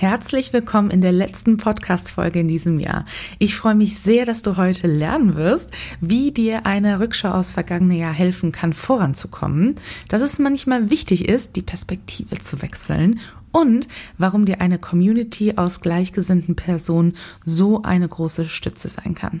Herzlich willkommen in der letzten Podcast-Folge in diesem Jahr. Ich freue mich sehr, dass du heute lernen wirst, wie dir eine Rückschau aus vergangenen Jahr helfen kann, voranzukommen, dass es manchmal wichtig ist, die Perspektive zu wechseln und warum dir eine Community aus gleichgesinnten Personen so eine große Stütze sein kann.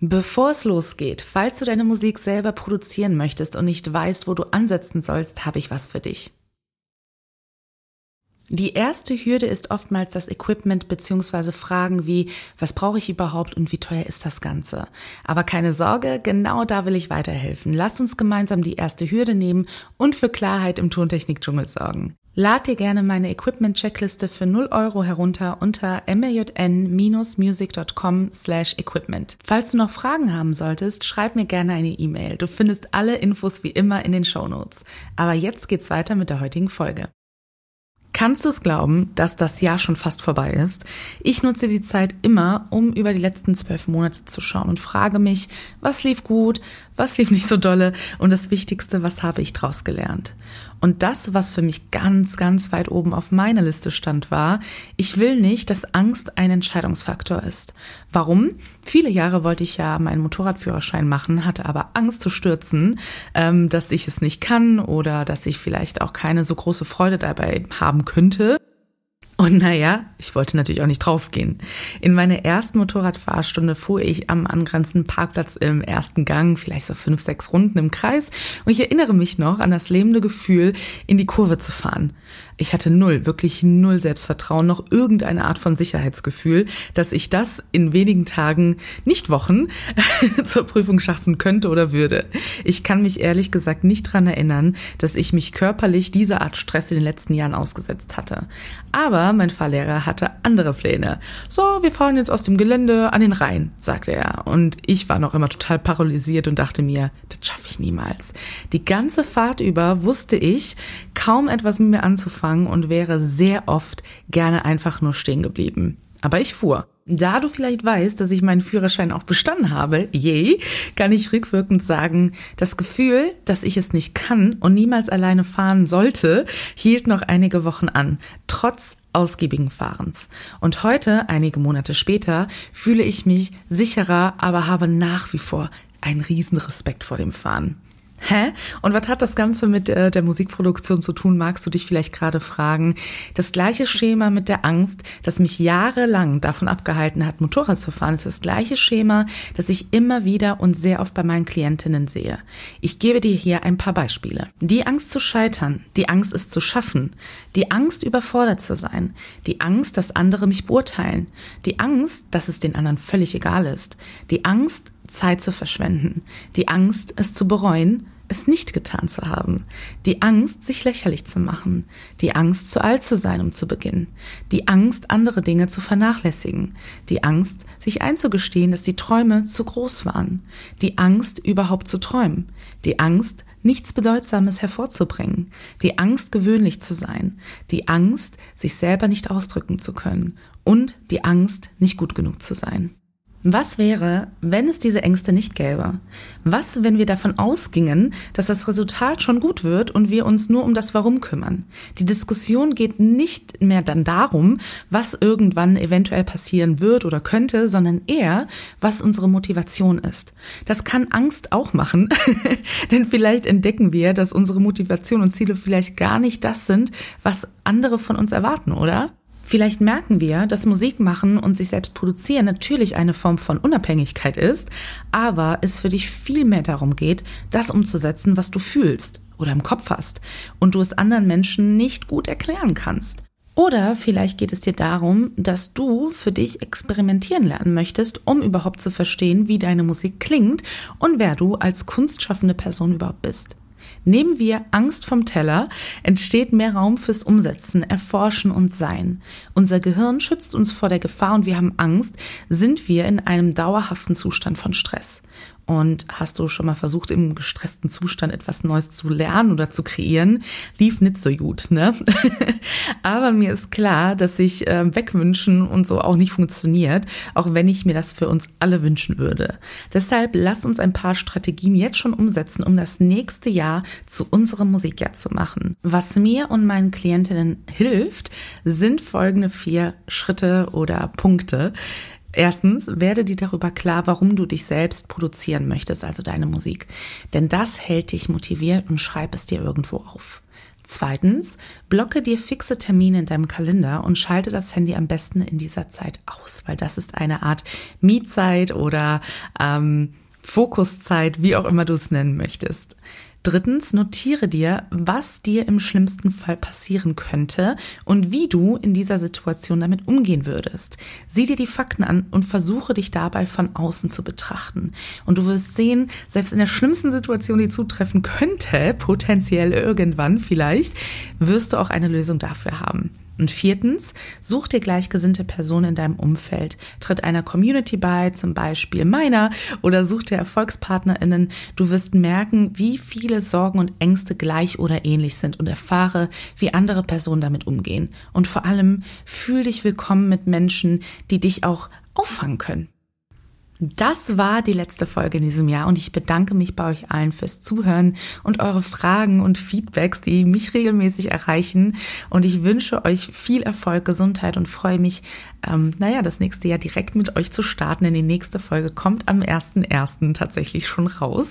Bevor es losgeht, falls du deine Musik selber produzieren möchtest und nicht weißt, wo du ansetzen sollst, habe ich was für dich. Die erste Hürde ist oftmals das Equipment beziehungsweise Fragen wie, was brauche ich überhaupt und wie teuer ist das Ganze? Aber keine Sorge, genau da will ich weiterhelfen. Lass uns gemeinsam die erste Hürde nehmen und für Klarheit im Tontechnik-Dschungel sorgen. Lad dir gerne meine Equipment-Checkliste für 0 Euro herunter unter mjn-music.com slash equipment. Falls du noch Fragen haben solltest, schreib mir gerne eine E-Mail. Du findest alle Infos wie immer in den Show Notes. Aber jetzt geht's weiter mit der heutigen Folge. Kannst du es glauben, dass das Jahr schon fast vorbei ist? Ich nutze die Zeit immer, um über die letzten zwölf Monate zu schauen und frage mich, was lief gut, was lief nicht so dolle und das Wichtigste, was habe ich draus gelernt? Und das, was für mich ganz, ganz weit oben auf meiner Liste stand, war, ich will nicht, dass Angst ein Entscheidungsfaktor ist. Warum? Viele Jahre wollte ich ja meinen Motorradführerschein machen, hatte aber Angst zu stürzen, ähm, dass ich es nicht kann oder dass ich vielleicht auch keine so große Freude dabei haben könnte. Und naja, ich wollte natürlich auch nicht draufgehen. In meiner ersten Motorradfahrstunde fuhr ich am angrenzenden Parkplatz im ersten Gang, vielleicht so fünf, sechs Runden im Kreis. Und ich erinnere mich noch an das lebende Gefühl, in die Kurve zu fahren. Ich hatte null, wirklich null Selbstvertrauen, noch irgendeine Art von Sicherheitsgefühl, dass ich das in wenigen Tagen, nicht Wochen, zur Prüfung schaffen könnte oder würde. Ich kann mich ehrlich gesagt nicht dran erinnern, dass ich mich körperlich dieser Art Stress in den letzten Jahren ausgesetzt hatte. Aber mein Fahrlehrer hatte andere Pläne. So, wir fahren jetzt aus dem Gelände an den Rhein, sagte er. Und ich war noch immer total paralysiert und dachte mir, das schaffe ich niemals. Die ganze Fahrt über wusste ich, kaum etwas mit mir anzufangen und wäre sehr oft gerne einfach nur stehen geblieben. Aber ich fuhr. Da du vielleicht weißt, dass ich meinen Führerschein auch bestanden habe, yay, kann ich rückwirkend sagen, das Gefühl, dass ich es nicht kann und niemals alleine fahren sollte, hielt noch einige Wochen an, trotz ausgiebigen Fahrens. Und heute, einige Monate später, fühle ich mich sicherer, aber habe nach wie vor einen riesen Respekt vor dem Fahren. Hä? Und was hat das Ganze mit äh, der Musikproduktion zu tun, magst du dich vielleicht gerade fragen. Das gleiche Schema mit der Angst, das mich jahrelang davon abgehalten hat, Motorrad zu fahren, ist das gleiche Schema, das ich immer wieder und sehr oft bei meinen Klientinnen sehe. Ich gebe dir hier ein paar Beispiele. Die Angst zu scheitern, die Angst es zu schaffen, die Angst überfordert zu sein, die Angst, dass andere mich beurteilen, die Angst, dass es den anderen völlig egal ist, die Angst, Zeit zu verschwenden, die Angst, es zu bereuen, es nicht getan zu haben, die Angst, sich lächerlich zu machen, die Angst, zu alt zu sein, um zu beginnen, die Angst, andere Dinge zu vernachlässigen, die Angst, sich einzugestehen, dass die Träume zu groß waren, die Angst, überhaupt zu träumen, die Angst, nichts Bedeutsames hervorzubringen, die Angst, gewöhnlich zu sein, die Angst, sich selber nicht ausdrücken zu können und die Angst, nicht gut genug zu sein. Was wäre, wenn es diese Ängste nicht gäbe? Was, wenn wir davon ausgingen, dass das Resultat schon gut wird und wir uns nur um das Warum kümmern? Die Diskussion geht nicht mehr dann darum, was irgendwann eventuell passieren wird oder könnte, sondern eher, was unsere Motivation ist. Das kann Angst auch machen, denn vielleicht entdecken wir, dass unsere Motivation und Ziele vielleicht gar nicht das sind, was andere von uns erwarten, oder? Vielleicht merken wir, dass Musik machen und sich selbst produzieren natürlich eine Form von Unabhängigkeit ist, aber es für dich viel mehr darum geht, das umzusetzen, was du fühlst oder im Kopf hast und du es anderen Menschen nicht gut erklären kannst. Oder vielleicht geht es dir darum, dass du für dich experimentieren lernen möchtest, um überhaupt zu verstehen, wie deine Musik klingt und wer du als kunstschaffende Person überhaupt bist. Nehmen wir Angst vom Teller, entsteht mehr Raum fürs Umsetzen, Erforschen und Sein. Unser Gehirn schützt uns vor der Gefahr und wir haben Angst, sind wir in einem dauerhaften Zustand von Stress. Und hast du schon mal versucht, im gestressten Zustand etwas Neues zu lernen oder zu kreieren? Lief nicht so gut, ne? Aber mir ist klar, dass sich äh, wegwünschen und so auch nicht funktioniert, auch wenn ich mir das für uns alle wünschen würde. Deshalb lass uns ein paar Strategien jetzt schon umsetzen, um das nächste Jahr zu unserem Musikjahr zu machen. Was mir und meinen Klientinnen hilft, sind folgende vier Schritte oder Punkte. Erstens, werde dir darüber klar, warum du dich selbst produzieren möchtest, also deine Musik. Denn das hält dich motiviert und schreib es dir irgendwo auf. Zweitens, blocke dir fixe Termine in deinem Kalender und schalte das Handy am besten in dieser Zeit aus, weil das ist eine Art Mietzeit oder ähm, Fokuszeit, wie auch immer du es nennen möchtest. Drittens, notiere dir, was dir im schlimmsten Fall passieren könnte und wie du in dieser Situation damit umgehen würdest. Sieh dir die Fakten an und versuche dich dabei von außen zu betrachten. Und du wirst sehen, selbst in der schlimmsten Situation, die zutreffen könnte, potenziell irgendwann vielleicht, wirst du auch eine Lösung dafür haben. Und viertens, such dir gleichgesinnte Personen in deinem Umfeld. Tritt einer Community bei, zum Beispiel meiner, oder such dir ErfolgspartnerInnen. Du wirst merken, wie viele Sorgen und Ängste gleich oder ähnlich sind und erfahre, wie andere Personen damit umgehen. Und vor allem, fühl dich willkommen mit Menschen, die dich auch auffangen können. Das war die letzte Folge in diesem Jahr und ich bedanke mich bei euch allen fürs Zuhören und eure Fragen und Feedbacks, die mich regelmäßig erreichen. Und ich wünsche euch viel Erfolg, Gesundheit und freue mich, ähm, naja, das nächste Jahr direkt mit euch zu starten, denn die nächste Folge kommt am 1.1. tatsächlich schon raus.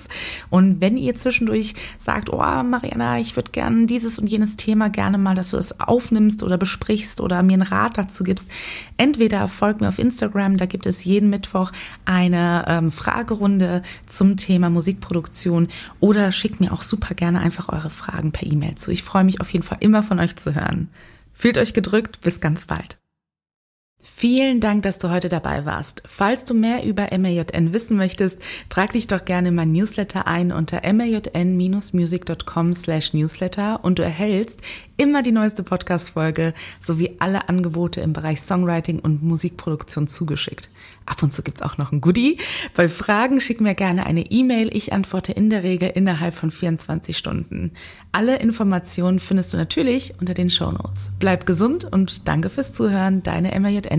Und wenn ihr zwischendurch sagt, oh Mariana, ich würde gerne dieses und jenes Thema gerne mal, dass du es aufnimmst oder besprichst oder mir einen Rat dazu gibst, entweder folgt mir auf Instagram, da gibt es jeden Mittwoch eine ähm, Fragerunde zum Thema Musikproduktion oder schickt mir auch super gerne einfach eure Fragen per E-Mail zu. Ich freue mich auf jeden Fall immer von euch zu hören. Fühlt euch gedrückt, bis ganz bald. Vielen Dank, dass du heute dabei warst. Falls du mehr über MAJN wissen möchtest, trag dich doch gerne in mein Newsletter ein unter majn-music.com slash newsletter und du erhältst immer die neueste Podcast-Folge sowie alle Angebote im Bereich Songwriting und Musikproduktion zugeschickt. Ab und zu gibt's auch noch ein Goodie. Bei Fragen schick mir gerne eine E-Mail. Ich antworte in der Regel innerhalb von 24 Stunden. Alle Informationen findest du natürlich unter den Show Notes. Bleib gesund und danke fürs Zuhören. Deine MJN.